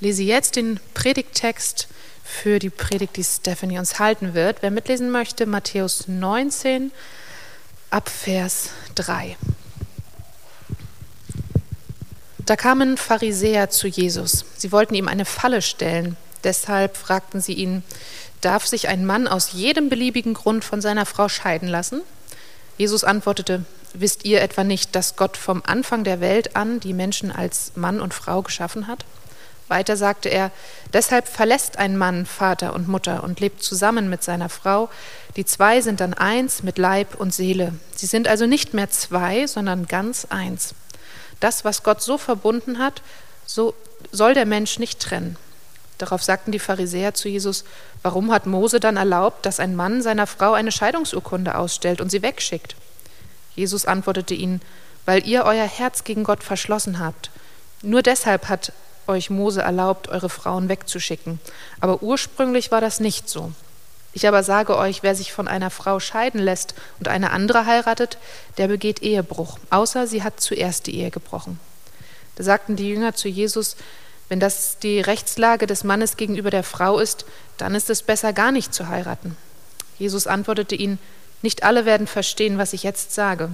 lese jetzt den Predigttext für die Predigt, die Stephanie uns halten wird. Wer mitlesen möchte, Matthäus 19 ab Vers 3. Da kamen Pharisäer zu Jesus. Sie wollten ihm eine Falle stellen. Deshalb fragten sie ihn, darf sich ein Mann aus jedem beliebigen Grund von seiner Frau scheiden lassen? Jesus antwortete, wisst ihr etwa nicht, dass Gott vom Anfang der Welt an die Menschen als Mann und Frau geschaffen hat? Weiter sagte er, deshalb verlässt ein Mann Vater und Mutter und lebt zusammen mit seiner Frau. Die zwei sind dann eins mit Leib und Seele. Sie sind also nicht mehr zwei, sondern ganz eins. Das, was Gott so verbunden hat, so soll der Mensch nicht trennen. Darauf sagten die Pharisäer zu Jesus, warum hat Mose dann erlaubt, dass ein Mann seiner Frau eine Scheidungsurkunde ausstellt und sie wegschickt? Jesus antwortete ihnen, weil ihr euer Herz gegen Gott verschlossen habt. Nur deshalb hat euch Mose erlaubt, eure Frauen wegzuschicken. Aber ursprünglich war das nicht so. Ich aber sage euch, wer sich von einer Frau scheiden lässt und eine andere heiratet, der begeht Ehebruch, außer sie hat zuerst die Ehe gebrochen. Da sagten die Jünger zu Jesus, wenn das die Rechtslage des Mannes gegenüber der Frau ist, dann ist es besser gar nicht zu heiraten. Jesus antwortete ihnen, nicht alle werden verstehen, was ich jetzt sage,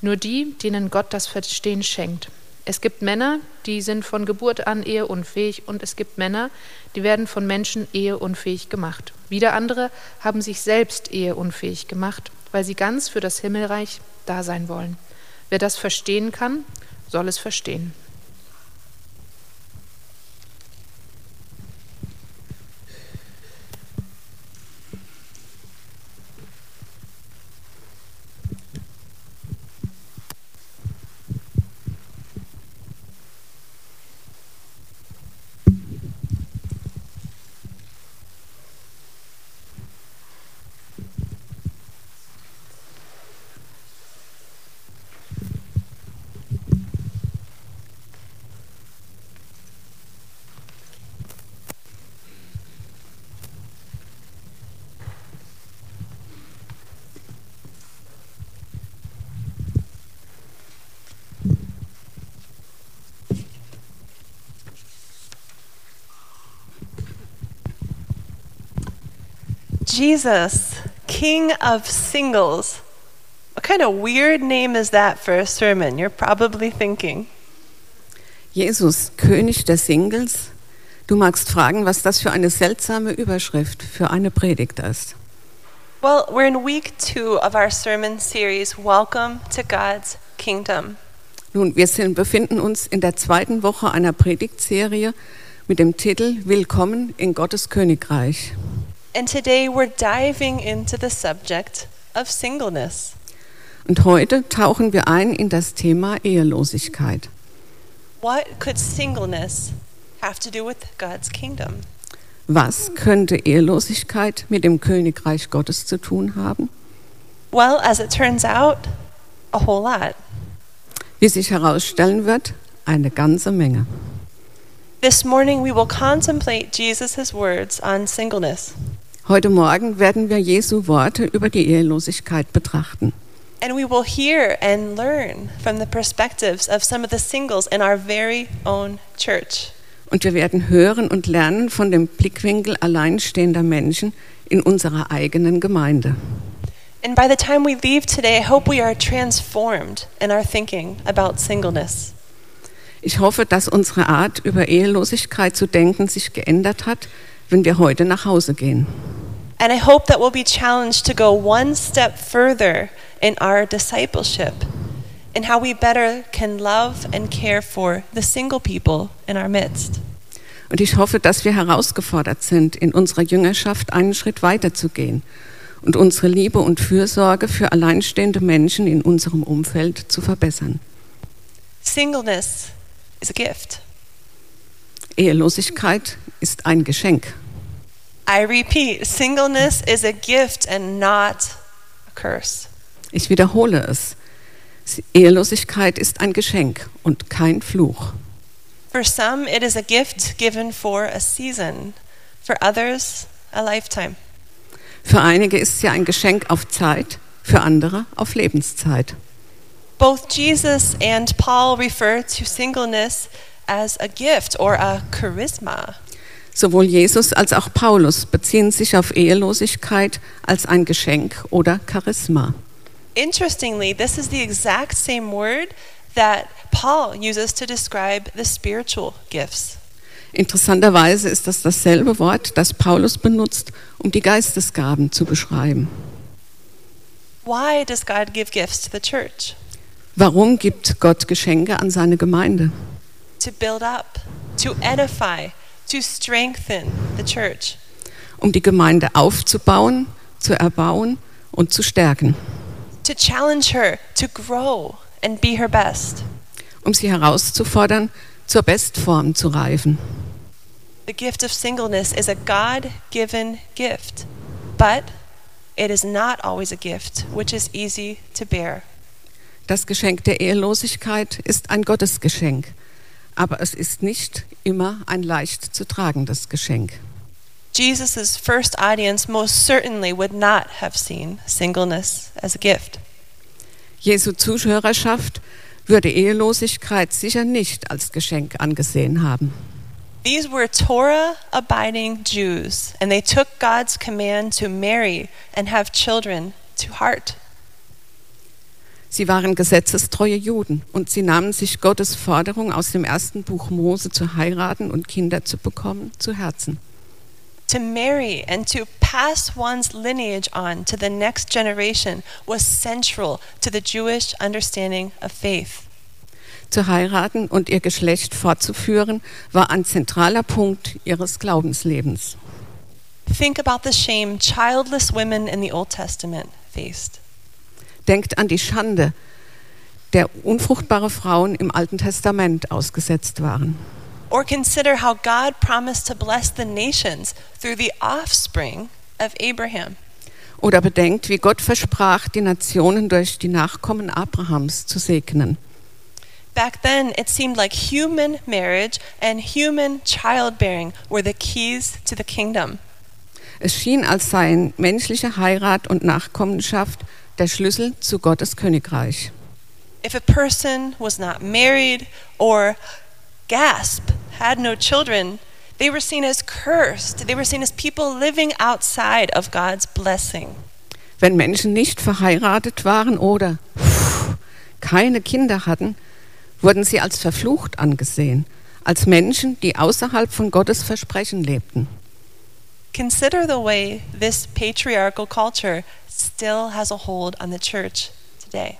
nur die, denen Gott das Verstehen schenkt. Es gibt Männer, die sind von Geburt an eheunfähig und es gibt Männer, die werden von Menschen eheunfähig gemacht. Wieder andere haben sich selbst eheunfähig gemacht, weil sie ganz für das Himmelreich da sein wollen. Wer das verstehen kann, soll es verstehen. Jesus, King of Singles. What kind of weird name is that for a sermon? You're probably thinking. Jesus, König der Singles. Du magst fragen, was das für eine seltsame Überschrift für eine Predigt ist. Well, we're in week two of our sermon series, Welcome to God's Kingdom. Nun, wir sind, befinden uns in der zweiten Woche einer Predigtserie mit dem Titel Willkommen in Gottes Königreich. And today we're diving into the subject of singleness. Und heute tauchen wir ein in das Thema Ehelosigkeit. What could singleness have to do with God's kingdom? Was könnte Ehelosigkeit mit dem Königreich Gottes zu tun haben? Well, as it turns out, a whole lot. Wie sich herausstellen wird, eine ganze Menge. This morning we will contemplate Jesus' words on singleness. Heute Morgen werden wir Jesu Worte über die Ehelosigkeit betrachten. And we will hear and learn from the perspectives of some of the singles in our very own church. Und wir werden hören und lernen von dem Blickwinkel alleinstehender Menschen in unserer eigenen Gemeinde. And by the time we leave today, I hope we are transformed in our thinking about singleness. Ich hoffe, dass unsere Art, über Ehelosigkeit zu denken, sich geändert hat, wenn wir heute nach Hause gehen. And I hope that we'll be challenged to go one step further in our discipleship in how we better can love and care for the single people in our midst. Und ich hoffe, dass wir herausgefordert sind, in unserer Jüngerschaft einen Schritt weiter zu gehen und unsere Liebe und Fürsorge für alleinstehende Menschen in unserem Umfeld zu verbessern. Singleness is a gift. Ehelosigkeit ist ein Geschenk. I repeat, singleness is a gift and not a curse. Ich wiederhole es. Ehelosigkeit ist ein Geschenk und kein Fluch. For some, it is a gift given for a season. For others, a lifetime. Für einige ist sie ein Geschenk auf Zeit, für andere auf Lebenszeit. Both Jesus and Paul refer to singleness as a gift or a charisma. Sowohl Jesus als auch Paulus beziehen sich auf Ehelosigkeit als ein Geschenk oder Charisma. Interestingly, this is the exact same word that Paul uses to describe the spiritual gifts. Interessanterweise ist das dasselbe Wort, das Paulus benutzt, um die Geistesgaben zu beschreiben. Why does God give gifts to the church? Warum gibt Gott Geschenke an seine Gemeinde? To build up, to edify, to strengthen the church. Um die Gemeinde aufzubauen, zu erbauen und zu stärken. to challenge her to grow and be her best. Um sie herauszufordern, zur Bestform zu reifen. The gift of singleness is a God given gift, but it is not always a gift which is easy to bear. Das Geschenk der Ehelosigkeit ist ein Gottesgeschenk, aber es ist nicht immer ein leicht zu tragendes Geschenk. Jesus' first audience most certainly would not have seen singleness as a gift. Jesu Zuhörerschaft würde Ehelosigkeit sicher nicht als Geschenk angesehen haben. These were Torah abiding Jews, and they took God's command to marry and have children to heart. Sie waren gesetzestreue Juden und sie nahmen sich Gottes Forderung aus dem ersten Buch Mose zu heiraten und Kinder zu bekommen zu Herzen. To marry and to pass one's lineage on to the next generation was central to the Jewish understanding of faith. Zu heiraten und ihr Geschlecht fortzuführen war ein zentraler Punkt ihres Glaubenslebens. Think about the shame childless women in the Old Testament faced. Denkt an die Schande, der unfruchtbare Frauen im Alten Testament ausgesetzt waren. Or consider how God promised to bless the nations through the offspring of Abraham. Oder bedenkt, wie Gott versprach, die Nationen durch die Nachkommen Abrahams zu segnen. Back then, it seemed like human marriage and human childbearing were the keys to the kingdom. Es schien, als seien menschliche Heirat und Nachkommenschaft der Schlüssel zu Gottes Königreich. If a person was not married or gasp had no children, they were seen as cursed. They were seen as people living outside of God's blessing. Wenn Menschen nicht verheiratet waren oder keine Kinder hatten, wurden sie als verflucht angesehen, als Menschen, die außerhalb von Gottes Versprechen lebten. Consider the way this patriarchal culture still has a hold on the church today.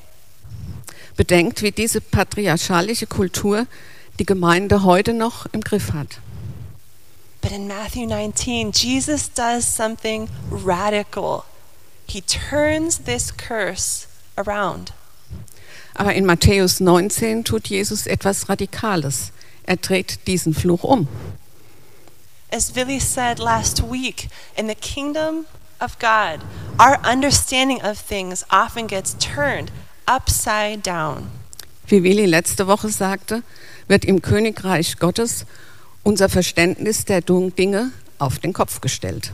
Bedenkt, wie diese patriarchalische Kultur die Gemeinde heute noch im Griff hat. But in Matthew 19, Jesus does something radical. He turns this curse around. Aber in Matthäus 19 tut Jesus etwas Radikales. Er dreht diesen Fluch um. As Billy said last week, in the kingdom of God, our understanding of things often gets turned upside down. Wie Willi letzte Woche sagte, wird im Königreich Gottes unser Verständnis der Dinge auf den Kopf gestellt.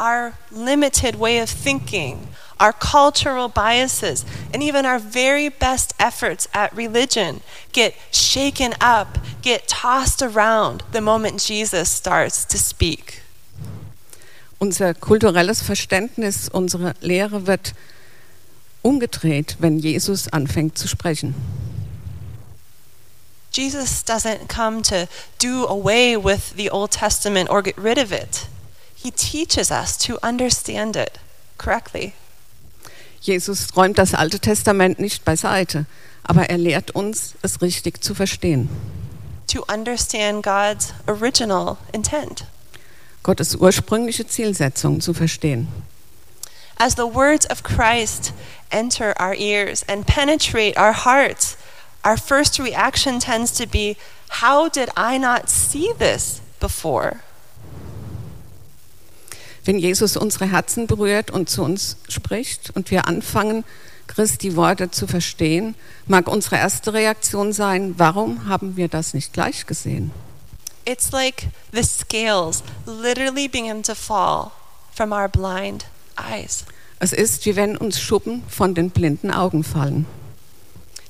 Our limited way of thinking, our cultural biases, and even our very best efforts at religion get shaken up, get tossed around the moment Jesus starts to speak. Unser kulturelles Verständnis, unsere Lehre wird umgedreht, wenn Jesus anfängt zu sprechen. Jesus doesn't come to do away with the Old Testament or get rid of it. He teaches us to understand it correctly. Jesus räumt das Alte Testament nicht beiseite, aber er lehrt uns, es richtig zu verstehen. To understand God's original intent. Gottes ursprüngliche Zielsetzung zu verstehen. As the words of Christ enter our ears and penetrate our hearts, our first reaction tends to be, How did I not see this before? Wenn Jesus unsere Herzen berührt und zu uns spricht und wir anfangen, Christi Worte zu verstehen, mag unsere erste Reaktion sein, warum haben wir das nicht gleich gesehen? It's like the scales literally begin to fall from our blind eyes. Es ist, wie wenn uns Schuppen von den blinden Augen fallen.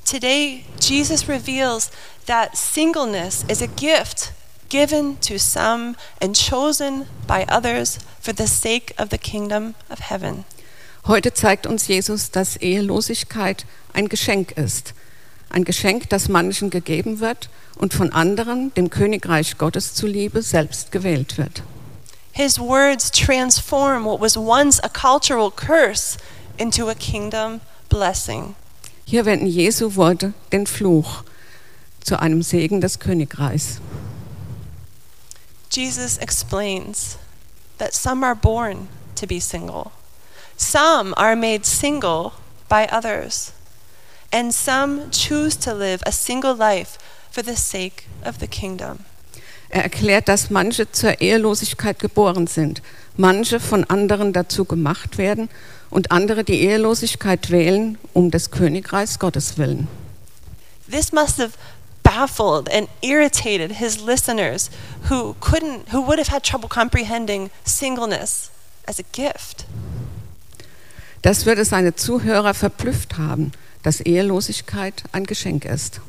Today, Jesus reveals that singleness is a gift given to some and chosen by others for the sake of the kingdom of heaven. Heute zeigt uns Jesus, dass Ehelosigkeit ein Geschenk ist. Ein Geschenk, das manchen gegeben wird und von anderen, dem Königreich Gottes zuliebe, selbst gewählt wird. His words transform what was once a cultural curse into a kingdom blessing. Hier wenden Jesu Worte den Fluch zu einem Segen des Königreichs. Jesus explains that some are born to be single, some are made single by others, and some choose to live a single life for the sake of the kingdom. Er erklärt, dass manche zur Ehelosigkeit geboren sind, manche von anderen dazu gemacht werden und andere die Ehelosigkeit wählen um des Königreichs Gottes willen. This must have baffled and irritated his listeners who couldn't who would have had trouble comprehending singleness as a gift. Das würde seine Zuhörer verblüfft haben, dass Ehelosigkeit ein Geschenk ist.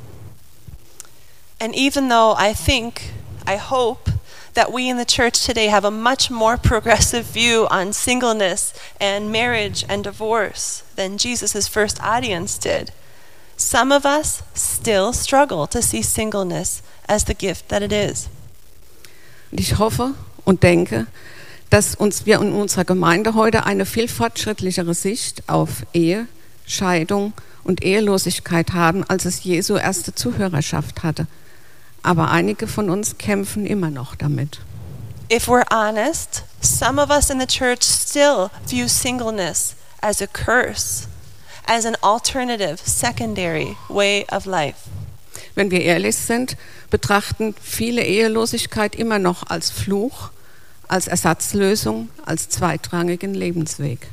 And even though I think, I hope that we in the church today have a much more progressive view on singleness and marriage and divorce than Jesus' first audience did, some of us still struggle to see singleness as the gift that it is. Und ich hoffe und denke, dass uns wir in unserer Gemeinde heute eine viel fortschrittlichere Sicht auf Ehe, Scheidung und Ehelosigkeit haben, als es Jesu erste Zuhörerschaft hatte. Aber einige von uns kämpfen immer noch damit. If we're honest, some of us in the church still view singleness as a curse, as an alternative, secondary way of life. Wenn wir ehrlich sind, betrachten viele Ehelosigkeit immer noch als Fluch, als Ersatzlösung, als zweitrangigen Lebensweg.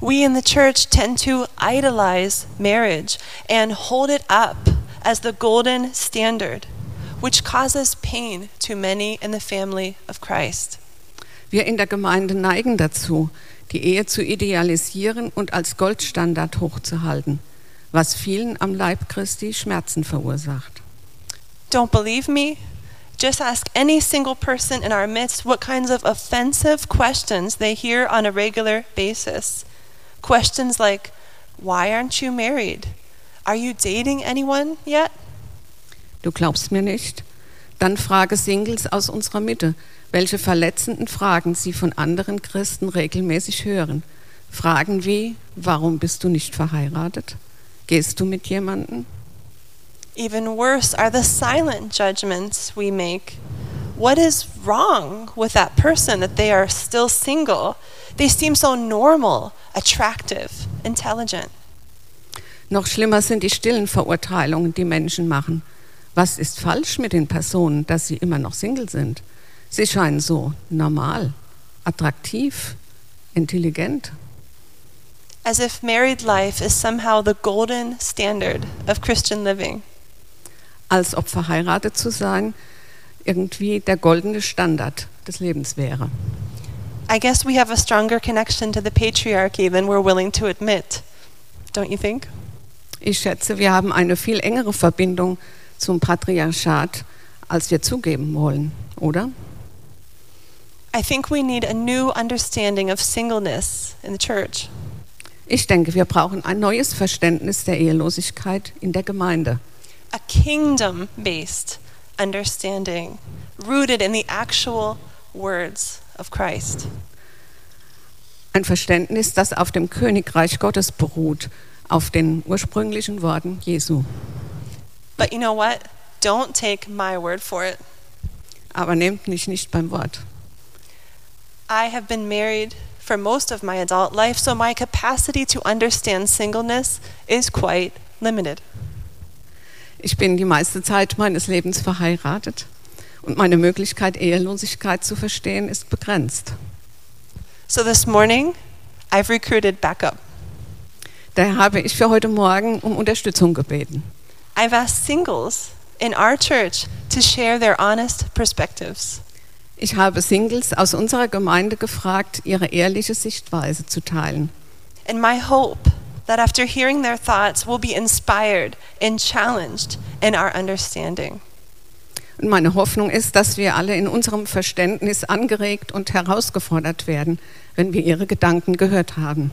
We in the church tend to idolize marriage and hold it up as the golden standard, which causes pain to many in the family of Christ. Wir in der Gemeinde neigen dazu, die Ehe zu idealisieren und als Goldstandard hochzuhalten, was vielen am Leib Christi Schmerzen verursacht. Don't believe me? Just ask any single person in our midst what kinds of offensive questions they hear on a regular basis. Questions like, Why aren't you married? Are you dating anyone yet? Du glaubst mir nicht? Dann frage Singles aus unserer Mitte, welche verletzenden Fragen sie von anderen Christen regelmäßig hören. Fragen wie, warum bist du nicht verheiratet? Gehst du mit jemandem? Even worse are the silent judgments we make. What is wrong with that person that they are still single? They seem so normal, attractive, intelligent. Noch schlimmer sind die stillen Verurteilungen, die Menschen machen. Was ist falsch mit den Personen, dass sie immer noch Single sind? Sie scheinen so normal, attraktiv, intelligent. As if married life is somehow the golden standard of Christian living. Als ob verheiratet zu sein irgendwie der goldene Standard des Lebens wäre. I guess we have a stronger connection to the patriarchy than we're willing to admit. Don't you think? Ich schätze, wir haben eine viel engere Verbindung zum Patriarchat, als wir zugeben wollen, oder? I think we need a new understanding of singleness in the church. Ich denke, wir brauchen ein neues Verständnis der Ehelosigkeit in der Gemeinde. A kingdom based understanding rooted in the actual words of Christ. Ein Verständnis, das auf dem Königreich Gottes beruht, auf den ursprünglichen Worten Jesu. But you know what? Don't take my word for it. Aber nehmt mich nicht beim Wort. I have been married for most of my adult life, so my capacity to understand singleness is quite limited. Ich bin die meiste Zeit meines Lebens verheiratet und meine Möglichkeit, Ehelosigkeit zu verstehen, ist begrenzt. So this morning, I've recruited backup. Daher habe ich für heute Morgen um Unterstützung gebeten. I've asked singles in our church to share their honest perspectives. Ich habe Singles aus unserer Gemeinde gefragt, ihre ehrliche Sichtweise zu teilen. And my hope that after hearing their thoughts, we'll be inspired and challenged in our understanding. Und meine Hoffnung ist, dass wir alle in unserem Verständnis angeregt und herausgefordert werden, wenn wir ihre Gedanken gehört haben.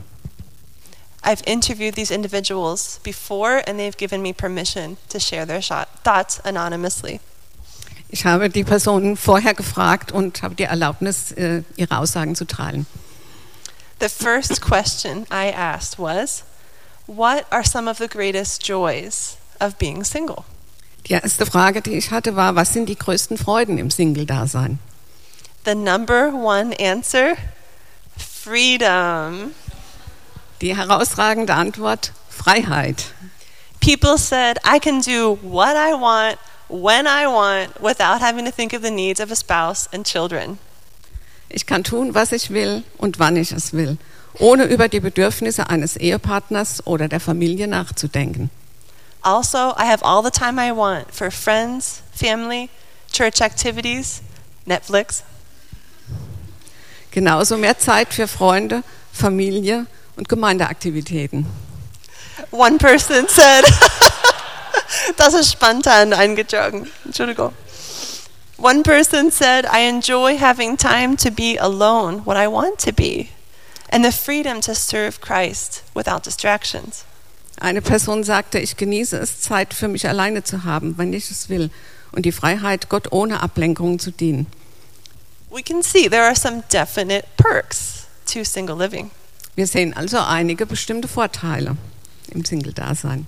I've interviewed these individuals before, and they've given me permission to share their thoughts anonymously. Ich habe die Personen vorher gefragt und habe die Erlaubnis, äh, ihre Aussagen zu teilen. The first question I asked was, What are some of the greatest joys of being single? Die erste Frage, die ich hatte, war, was sind die größten Freuden im Single-Dasein? The number one answer freedom. Die herausragende Antwort, Freiheit. People said, I can do what I want, when I want, without having to think of the needs of a spouse and children. Ich kann tun, was ich will und wann ich es will, ohne über die Bedürfnisse eines Ehepartners oder der Familie nachzudenken. Also, I have all the time I want for friends, family, church activities, Netflix. Genauso mehr Zeit für Freunde, Familie und Gemeindeaktivitäten. One person said, das ist spontan eingetragen. Entschuldigung. One person said, I enjoy having time to be alone when I want to be, and the freedom to serve Christ without distractions. Eine Person sagte, ich genieße es, Zeit für mich alleine zu haben, wenn ich es will, und die Freiheit, Gott ohne Ablenkungen zu dienen. We can see there are some definite perks to single living. Wir sehen also einige bestimmte Vorteile im Single-Dasein.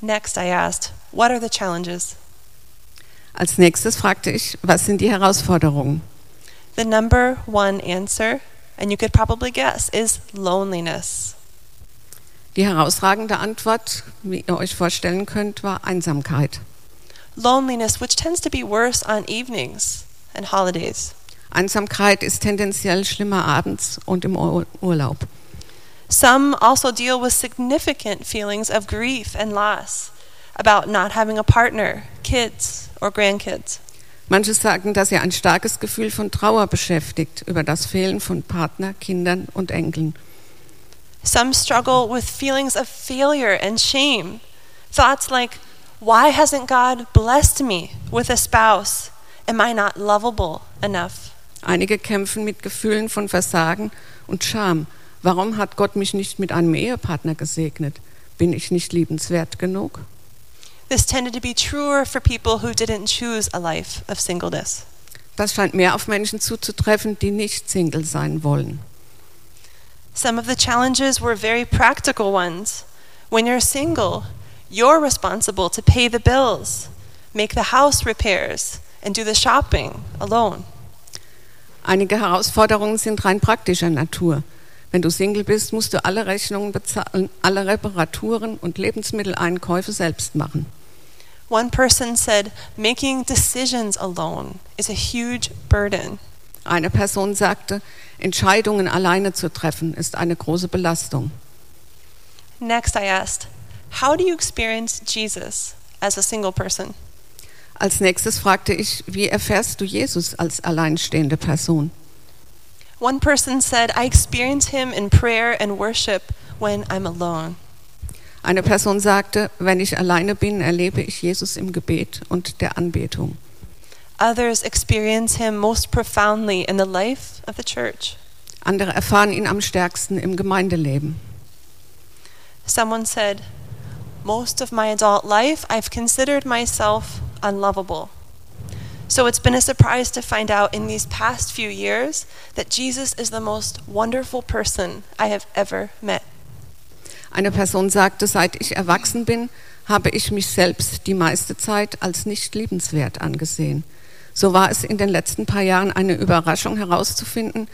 Next, I asked, What are the challenges? Als nächstes fragte ich, was sind die Herausforderungen? The number one answer, and you could probably guess, is loneliness. Die herausragende Antwort, wie ihr euch vorstellen könnt, war Einsamkeit. Loneliness, which tends to be worse on evenings and holidays. Einsamkeit ist tendenziell schlimmer abends und im Ur Urlaub. Some also deal with significant feelings of grief and loss about not having a partner, kids, or grandkids. Manche sagen, dass sie ein starkes Gefühl von Trauer beschäftigt über das Fehlen von Partner, Kindern und Enkeln. Some struggle with feelings of failure and shame. Thoughts like, why hasn't God blessed me with a spouse? Am I not lovable enough? Einige kämpfen mit Gefühlen von Versagen und Scham. Warum hat Gott mich nicht mit einem Ehepartner gesegnet? Bin ich nicht liebenswert genug? This tended to be truer for people who didn't choose a life of singleness. Das scheint mehr auf Menschen zuzutreffen, die nicht Single sein wollen. Some of the challenges were very practical ones. When you're single, you're responsible to pay the bills, make the house repairs, and do the shopping alone. Einige Herausforderungen sind rein praktischer Natur. Wenn du Single bist, musst du alle Rechnungen bezahlen, alle Reparaturen und Lebensmitteleinkäufe selbst machen. One person said, making decisions alone is a huge burden. Eine Person sagte, Entscheidungen alleine zu treffen ist eine große Belastung. Next, I asked, How do you experience Jesus as a single person? Als nächstes fragte ich, wie erfährst du Jesus als alleinstehende Person? One person said, I experience him in prayer and worship when I'm alone. Eine Person sagte, wenn ich alleine bin, erlebe ich Jesus im Gebet und der Anbetung. Others experience him most profoundly in the life of the church. Andere erfahren ihn am stärksten im Gemeindeleben. Someone said, Most of my adult life, I've considered myself unlovable. So it's been a surprise to find out in these past few years that Jesus is the most wonderful person I have ever met. Eine Person sagte, seit ich erwachsen bin, habe ich mich selbst die meiste Zeit als nicht liebenswert angesehen. So war es in den letzten paar Jahren eine Überraschung herauszufinden,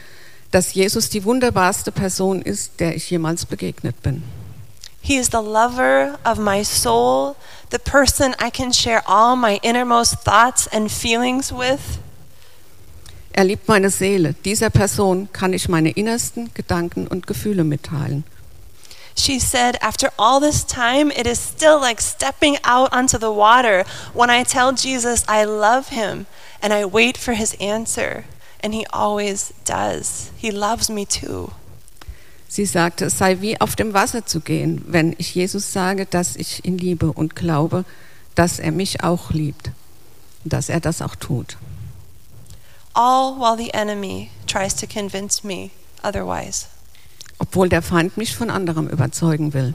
dass Jesus die wunderbarste Person ist, der ich jemals begegnet bin. He is the lover of my soul, the person I can share all my innermost thoughts and feelings with. Er liebt meine Seele. Dieser Person kann ich meine innersten Gedanken und Gefühle mitteilen. She said, After all this time, it is still like stepping out onto the water when I tell Jesus I love him and I wait for his answer. And he always does. He loves me too. Sie sagte, es sei wie auf dem Wasser zu gehen, wenn ich Jesus sage, dass ich ihn liebe und glaube, dass er mich auch liebt, dass er das auch tut. All while the enemy tries to convince me otherwise. Obwohl der Feind mich von anderem überzeugen will.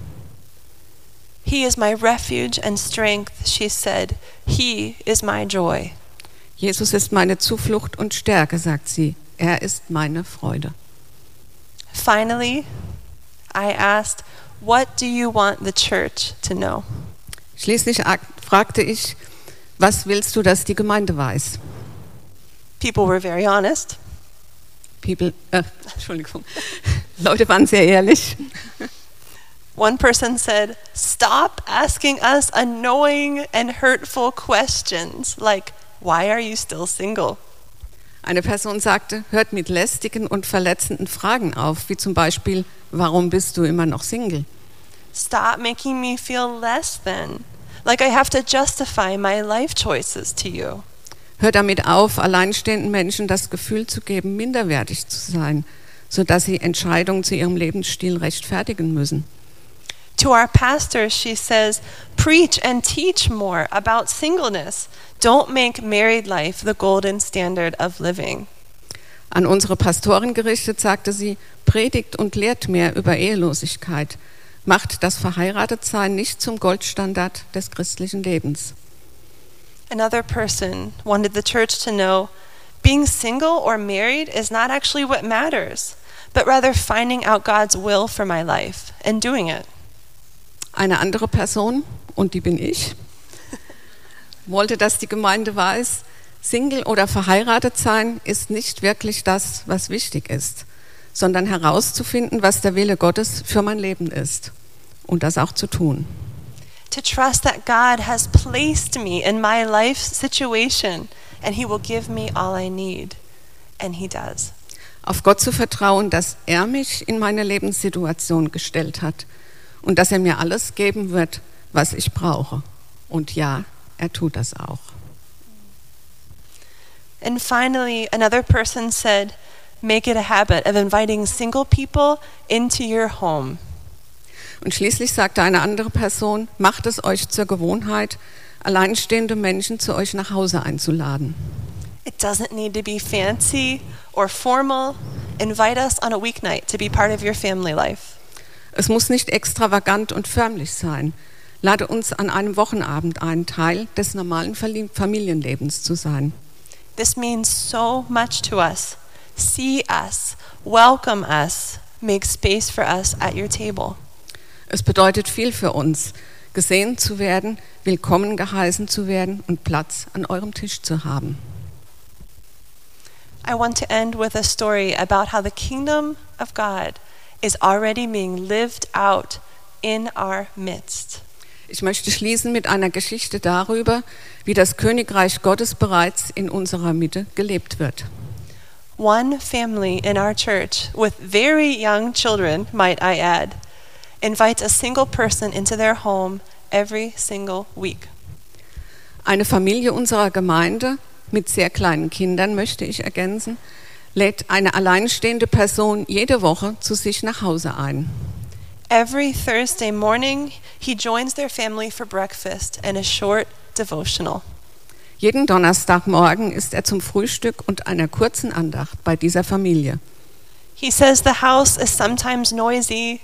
He is my refuge and strength, she said. He is my joy. Jesus ist meine Zuflucht und Stärke, sagt sie. Er ist meine Freude. Finally, I asked, What do you want the church to know? Schließlich fragte ich, was willst du, dass die Gemeinde weiß? People were very honest. People, äh, Entschuldigung, Leute waren sehr ehrlich. One person said, Stop asking us annoying and hurtful questions like, Why are you still single? Eine Person sagte, hört mit lästigen und verletzenden Fragen auf, wie zum Beispiel, warum bist du immer noch Single? Stop making me feel less than, like I have to justify my life choices to you. Hör damit auf, alleinstehenden Menschen das Gefühl zu geben, minderwertig zu sein, sodass sie Entscheidungen zu ihrem Lebensstil rechtfertigen müssen. To our pastors, she says, Preach and teach more about singleness. Don't make married life the golden standard of living. An unsere Pastorin gerichtet sagte sie, predigt und lehrt mehr über Ehelosigkeit, macht das Verheiratetsein nicht zum Goldstandard des christlichen Lebens. Another person wanted the church to know being single or married is not actually what matters, but rather finding out God's will for my life and doing it. Eine andere Person, und die bin ich, wollte, dass die Gemeinde weiß, Single oder verheiratet sein ist nicht wirklich das, was wichtig ist, sondern herauszufinden, was der Wille Gottes für mein Leben ist und das auch zu tun. To trust that God has placed me in my life situation and He will give me all I need. And He does. Auf Gott zu vertrauen, dass er mich in meine Lebenssituation gestellt hat und dass er mir alles geben wird, was ich brauche. Und ja, er tut das auch. And finally, another person said, Make it a habit of inviting single people into your home. Und schließlich sagte eine andere Person, macht es euch zur Gewohnheit, alleinstehende Menschen zu euch nach Hause einzuladen. It doesn't need to be fancy or formal. Invite us on a weeknight to be part of your family life. Es muss nicht extravagant und förmlich sein. Lade uns an einem Wochenabend ein, Teil des normalen Familienlebens zu sein. This means so much to us. See us, welcome us, make space for us at your table. Es bedeutet viel für uns, gesehen zu werden, willkommen geheißen zu werden und Platz an eurem Tisch zu haben. I want to end with a story about how the kingdom of God is already being lived out in our midst. Ich möchte schließen mit einer Geschichte darüber, wie das Königreich Gottes bereits in unserer Mitte gelebt wird. One family in our church, with very young children, might I add, invites a single person into their home every single week. Eine Familie unserer Gemeinde mit sehr kleinen Kindern, möchte ich ergänzen, lädt eine alleinstehende Person jede Woche zu sich nach Hause ein. Every Thursday morning, he joins their family for breakfast and a short devotional. Jeden Donnerstagmorgen ist er zum Frühstück und einer kurzen Andacht bei dieser Familie. He says the house is sometimes noisy,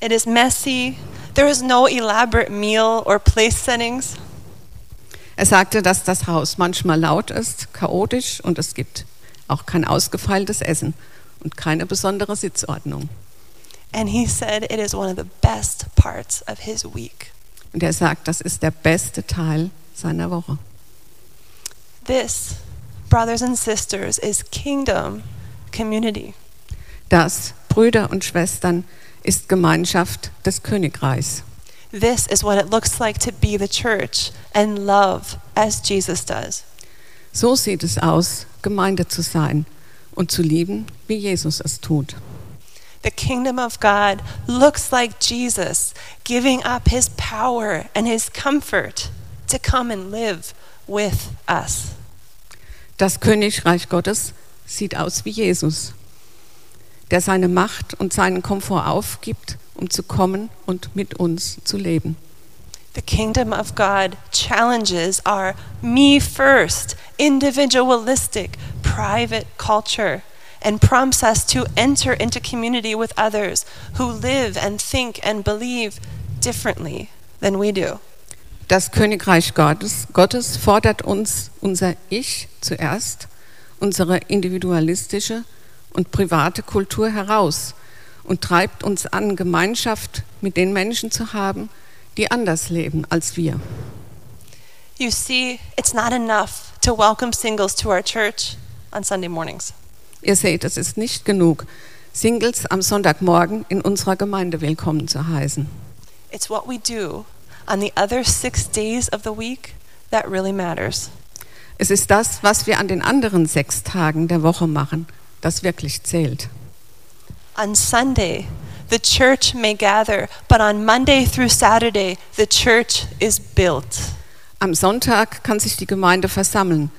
it is messy, there is no elaborate meal or place settings. Er sagte, dass das Haus manchmal laut ist, chaotisch und es gibt auch kein ausgefeiltes Essen und keine besondere Sitzordnung. And he said it is one of the best parts of his week. Und er sagt, das ist der beste Teil seiner Woche. This, brothers and sisters, is kingdom community. Das, Brüder und Schwestern, ist Gemeinschaft des Königreichs. This is what it looks like to be the church and love as Jesus does. So sieht es aus, Gemeinde zu sein und zu lieben, wie Jesus es tut. The kingdom of God looks like Jesus giving up his power and his comfort to come and live with us. Das Königreich Gottes sieht aus wie Jesus, der seine Macht und seinen Komfort aufgibt, um zu kommen und mit uns zu leben. The kingdom of God challenges our me first, individualistic, private culture and prompts us to enter into community with others who live and think and believe differently than we do. Das Königreich Gottes, Gottes fordert uns unser Ich zuerst, unsere individualistische und private Kultur heraus und treibt uns an, Gemeinschaft mit den Menschen zu haben, die anders leben als wir. You see, it's not enough to welcome singles to our church on Sunday mornings. Ihr seht, es ist nicht genug, Singles am Sonntagmorgen in unserer Gemeinde willkommen zu heißen. It's what we do on the other six days of the week that really matters. Es ist das, was wir an den anderen sechs Tagen der Woche machen, das wirklich zählt. On Sunday, the church may gather, but on Monday through Saturday, the church is built. Am Sonntag kann sich die Gemeinde versammeln,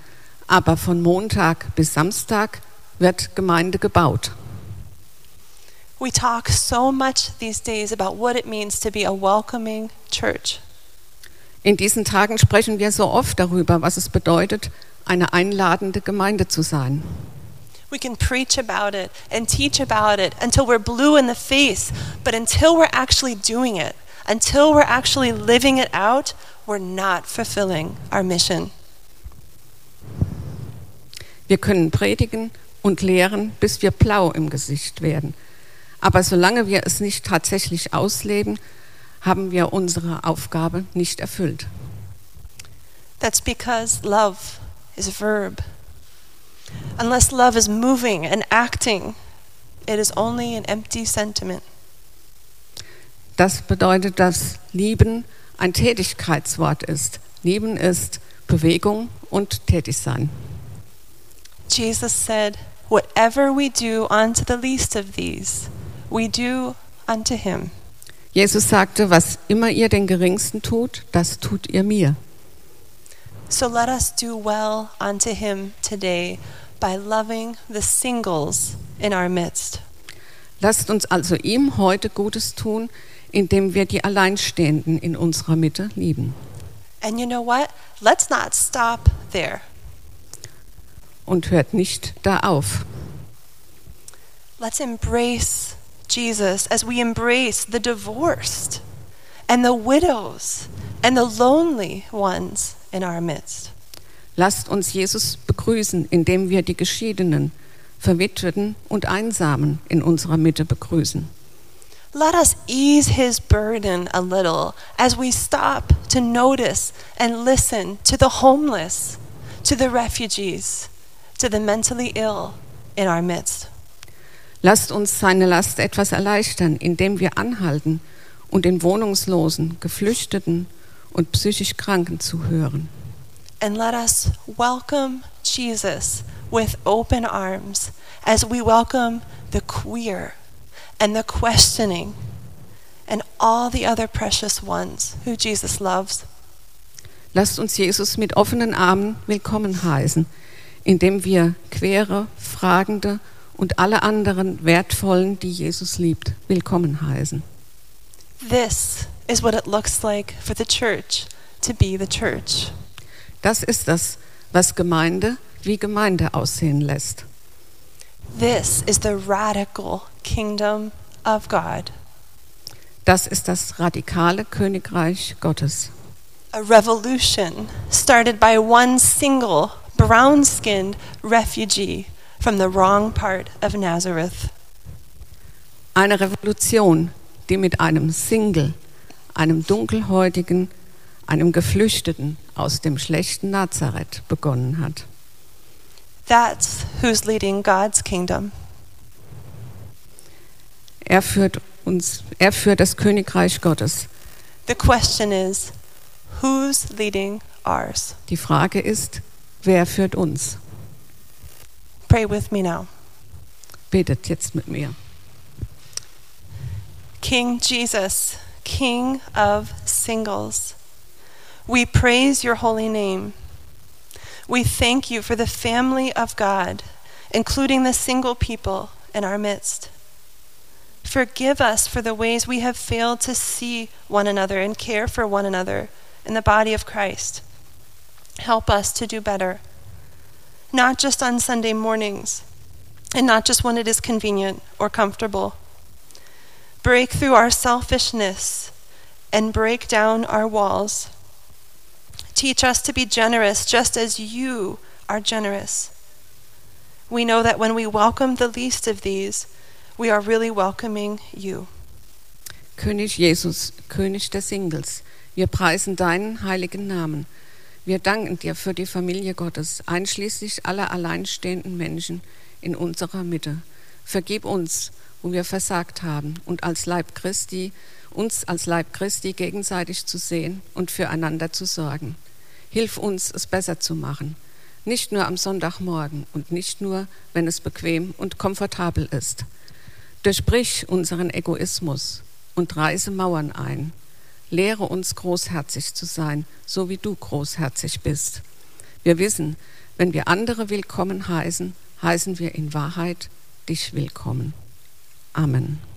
aber von Montag bis Samstag wird Gemeinde gebaut. We talk so much these days about what it means to be a welcoming church. In diesen Tagen sprechen wir so oft darüber, was es bedeutet, eine einladende Gemeinde zu sein. We can preach about it and teach about it until we're blue in the face, but until we're actually doing it, until we're actually living it out, we're not fulfilling our mission. Wir können predigen und lehren, bis wir blau im Gesicht werden. Aber solange wir es nicht tatsächlich ausleben, haben wir unsere Aufgabe nicht erfüllt. That's because love is a verb. Unless love is moving and acting, it is only an empty sentiment. Das bedeutet, dass Lieben ein Tätigkeitswort ist. Lieben ist Bewegung und Tätigsein. Jesus said, Whatever we do unto the least of these, we do unto him. Jesus sagte, was immer ihr den Geringsten tut, das tut ihr mir. So let us do well unto him today by loving the singles in our midst. Lasst uns also ihm heute Gutes tun, indem wir die Alleinstehenden in unserer Mitte lieben. And you know what? Let's not stop there. Und hört nicht da auf. Let's embrace Jesus as we embrace the divorced and the widows and the lonely ones in our midst. Lasst uns Jesus begrüßen, indem wir die Geschiedenen, Verwitweten und Einsamen in unserer Mitte begrüßen. Let us ease his burden a little as we stop to notice and listen to the homeless, to the refugees, to the mentally ill in our midst. Lasst uns seine Last etwas erleichtern, indem wir anhalten und den Wohnungslosen, Geflüchteten und psychisch Kranken zuhören. And let us welcome Jesus with open arms as we welcome the queer and the questioning and all the other precious ones who Jesus loves. Lasst uns Jesus mit offenen Armen willkommen heißen, indem wir quere, fragende und alle anderen wertvollen, die Jesus liebt, willkommen heißen. This is what it looks like for the church to be the church. Das ist das, was Gemeinde wie Gemeinde aussehen lässt. This is the radical kingdom of God, Das ist das radikale Königreich Gottes. a revolution started by one single brown skinned refugee from the wrong part of Nazareth. Eine Revolution, die mit einem Single, einem dunkelhäutigen, einem Geflüchteten aus dem schlechten Nazareth begonnen hat. That's who's leading God's kingdom. Er führt uns, er führt das Königreich Gottes. The question is who's leading ours? Die Frage ist, wer führt uns? Pray with me now. Betet jetzt mit mir. King Jesus, King of singles, we praise your holy name. We thank you for the family of God, including the single people in our midst. Forgive us for the ways we have failed to see one another and care for one another in the body of Christ. Help us to do better, not just on Sunday mornings and not just when it is convenient or comfortable. Break through our selfishness and break down our walls. Teach us to be generous just as you are generous. We know that when we welcome the least of these, we are really welcoming you. König Jesus, König der Singles, wir preisen deinen heiligen Namen. Wir danken dir für die Familie Gottes, einschließlich aller alleinstehenden Menschen in unserer Mitte. Vergib uns, wo wir versagt haben und als Leib Christi, uns als Leib Christi gegenseitig zu sehen und füreinander zu sorgen. Hilf uns, es besser zu machen. Nicht nur am Sonntagmorgen und nicht nur, wenn es bequem und komfortabel ist. Durchbrich unseren Egoismus und reiße Mauern ein. Lehre uns großherzig zu sein, so wie du großherzig bist. Wir wissen, wenn wir andere willkommen heißen, heißen wir in Wahrheit dich willkommen. Amen.